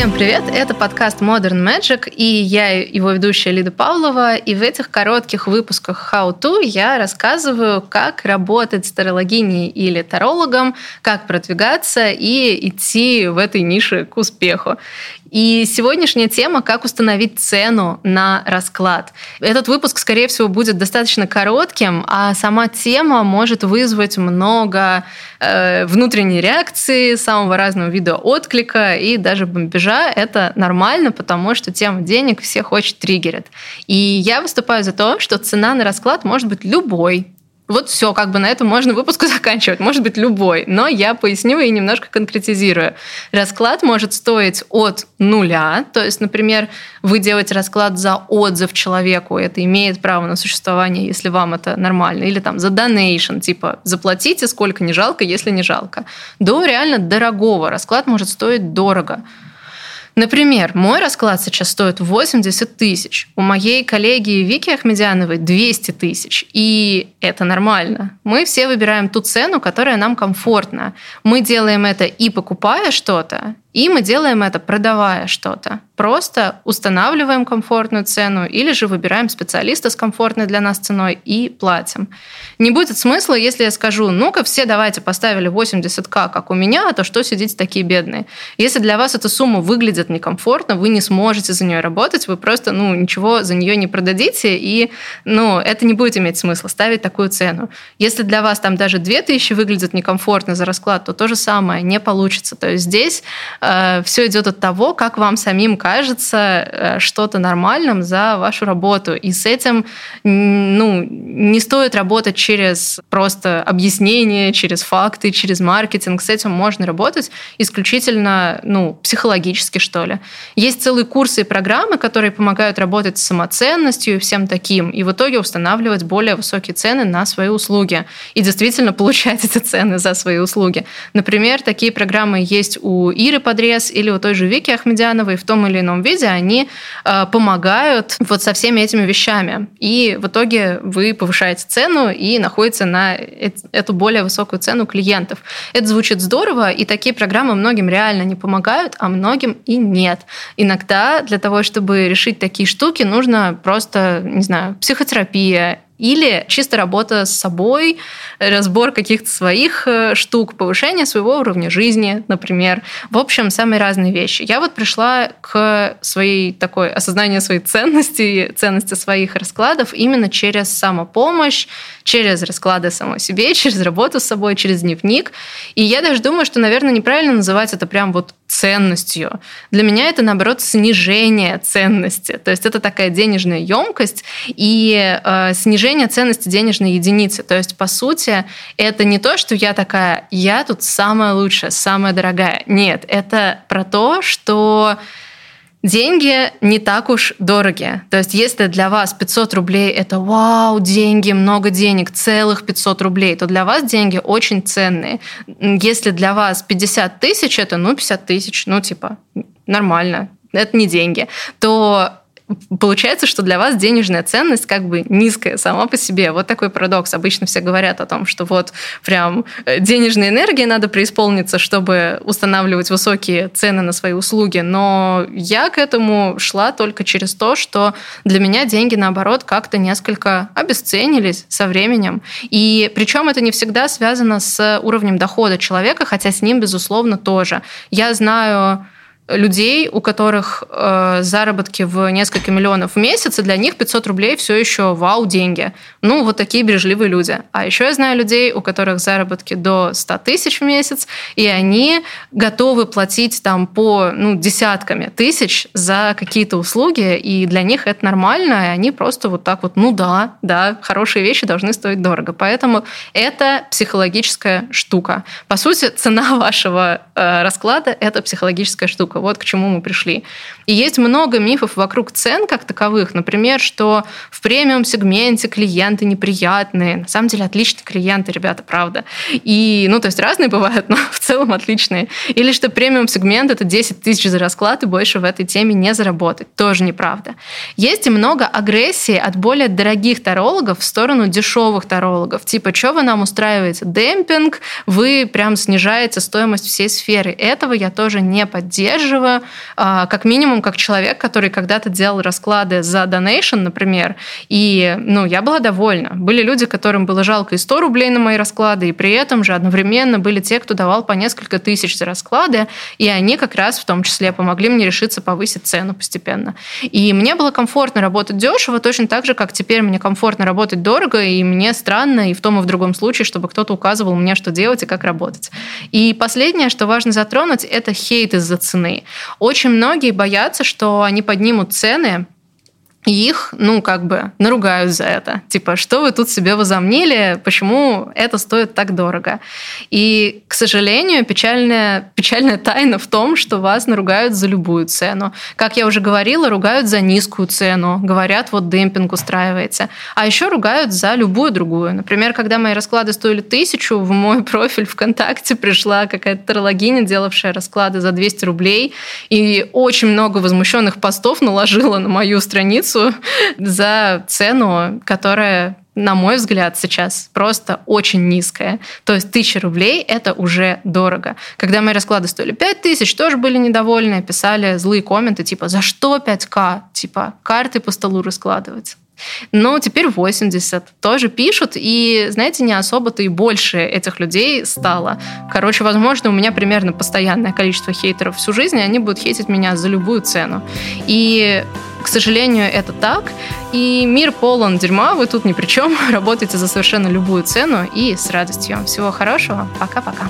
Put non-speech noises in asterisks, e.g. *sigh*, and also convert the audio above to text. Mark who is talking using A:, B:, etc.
A: Всем привет! Это подкаст Modern Magic, и я его ведущая Лида Павлова. И в этих коротких выпусках How To я рассказываю, как работать с тарологиней или тарологом, как продвигаться и идти в этой нише к успеху. И сегодняшняя тема «Как установить цену на расклад». Этот выпуск, скорее всего, будет достаточно коротким, а сама тема может вызвать много э, внутренней реакции, самого разного вида отклика и даже бомбежа. Это нормально, потому что тема денег всех очень триггерит. И я выступаю за то, что цена на расклад может быть любой, вот все, как бы на этом можно выпуск *laughs* заканчивать. Может быть, любой. Но я поясню и немножко конкретизирую. Расклад может стоить от нуля. То есть, например, вы делаете расклад за отзыв человеку. Это имеет право на существование, если вам это нормально. Или там за donation. Типа, заплатите, сколько не жалко, если не жалко. До реально дорогого. Расклад может стоить дорого. Например, мой расклад сейчас стоит 80 тысяч. У моей коллеги Вики Ахмедяновой 200 тысяч. И это нормально. Мы все выбираем ту цену, которая нам комфортна. Мы делаем это и покупая что-то, и мы делаем это, продавая что-то. Просто устанавливаем комфортную цену или же выбираем специалиста с комфортной для нас ценой и платим. Не будет смысла, если я скажу, ну-ка все давайте поставили 80к, как у меня, а то что сидите такие бедные. Если для вас эта сумма выглядит некомфортно, вы не сможете за нее работать, вы просто ну, ничего за нее не продадите, и ну, это не будет иметь смысла ставить такую цену. Если для вас там даже 2000 выглядит некомфортно за расклад, то то же самое не получится. То есть здесь все идет от того, как вам самим кажется э, что-то нормальным за вашу работу. И с этим ну, не стоит работать через просто объяснение, через факты, через маркетинг. С этим можно работать исключительно ну, психологически, что ли. Есть целые курсы и программы, которые помогают работать с самоценностью и всем таким. И в итоге устанавливать более высокие цены на свои услуги. И действительно получать *laughs* эти цены за свои услуги. Например, такие программы есть у Иры Подрез или у той же Вики Ахмедяновой. В том или ином виде они э, помогают вот со всеми этими вещами. И в итоге вы повышаете цену и находите на эту более высокую цену клиентов. Это звучит здорово, и такие программы многим реально не помогают, а многим и нет. Иногда для того, чтобы решить такие штуки, нужно просто, не знаю, психотерапия или чисто работа с собой, разбор каких-то своих э, штук, повышение своего уровня жизни, например. В общем, самые разные вещи. Я вот пришла к своей такой осознанию своей ценности, ценности своих раскладов именно через самопомощь, через расклады самой себе, *laughs* через работу с собой, через дневник. И я даже думаю, что, наверное, неправильно называть это прям вот ценностью. Для меня это, наоборот, снижение ценности. То есть это такая денежная емкость и э, снижение ценности денежной единицы. То есть, по сути, это не то, что я такая, я тут самая лучшая, самая дорогая. Нет, это про то, что Деньги не так уж дорогие. То есть если для вас 500 рублей – это вау, деньги, много денег, целых 500 рублей, то для вас деньги очень ценные. Если для вас 50 тысяч – это ну 50 тысяч, ну типа нормально, это не деньги, то получается, что для вас денежная ценность как бы низкая сама по себе. Вот такой парадокс. Обычно все говорят о том, что вот прям э, денежной энергией надо преисполниться, чтобы устанавливать высокие цены на свои услуги. Но я к этому шла только через то, что для меня деньги, наоборот, как-то несколько обесценились со временем. И причем это не всегда связано с уровнем дохода человека, хотя с ним, безусловно, тоже. Я знаю людей, у которых э, заработки в несколько миллионов в месяц, и для них 500 рублей все еще вау, деньги. Ну, вот такие бережливые люди. А еще я знаю людей, у которых заработки до 100 тысяч в месяц, и они готовы платить там по ну, десятками тысяч за какие-то услуги, и для них это нормально, и они просто вот так вот, ну да, да, хорошие вещи должны стоить дорого. Поэтому это психологическая штука. По сути, цена *laughs* вашего э, расклада – это психологическая штука. Вот к чему мы пришли. И есть много мифов вокруг цен как таковых. Например, что в премиум-сегменте клиенты неприятные. На самом деле отличные клиенты, ребята, правда. И, ну, то есть разные бывают, но *laughs* в целом отличные. Или что премиум-сегмент — это 10 тысяч за расклад, и больше в этой теме не заработать. Тоже неправда. Есть и много агрессии от более дорогих тарологов в сторону дешевых тарологов. Типа, что вы нам устраиваете? Демпинг, вы прям снижаете стоимость всей сферы. Этого я тоже не поддерживаю поддерживаю, а, как минимум, как человек, который когда-то делал расклады за донейшн, например, и ну, я была довольна. Были люди, которым было жалко и 100 рублей на мои расклады, и при этом же одновременно были те, кто давал по несколько тысяч за расклады, и они как раз в том числе помогли мне решиться повысить цену постепенно. И мне было комфортно работать дешево, точно так же, как теперь мне комфортно работать дорого, и мне странно и в том и в другом случае, чтобы кто-то указывал мне, что делать и как работать. И последнее, что важно затронуть, это хейт из-за цены. Очень многие боятся, что они поднимут цены, их, ну, как бы наругают за это. Типа, что вы тут себе возомнили, почему это стоит так дорого? И, к сожалению, печальная, печальная тайна в том, что вас наругают за любую цену. Как я уже говорила, ругают за низкую цену. Говорят, вот демпинг устраивается. А еще ругают за любую другую. Например, когда мои расклады стоили тысячу, в мой *laughs* профиль ВКонтакте пришла какая-то тарологиня, делавшая расклады за 200 рублей, и очень много возмущенных постов наложила на мою страницу, страницу за цену, которая на мой взгляд, сейчас просто очень низкая. То есть тысяча рублей – это уже дорого. Когда мои расклады стоили 5 тысяч, тоже были недовольны, писали злые комменты, типа «За что 5К?» Типа «Карты по столу раскладывать». Но теперь 80 тоже пишут, и, знаете, не особо-то и больше этих людей стало. Короче, возможно, у меня примерно постоянное количество хейтеров всю жизнь, и они будут хейтить меня за любую цену. И к сожалению, это так. И мир полон дерьма, вы тут ни при чем. *laughs* Работайте за совершенно любую цену и с радостью. Всего хорошего. Пока-пока.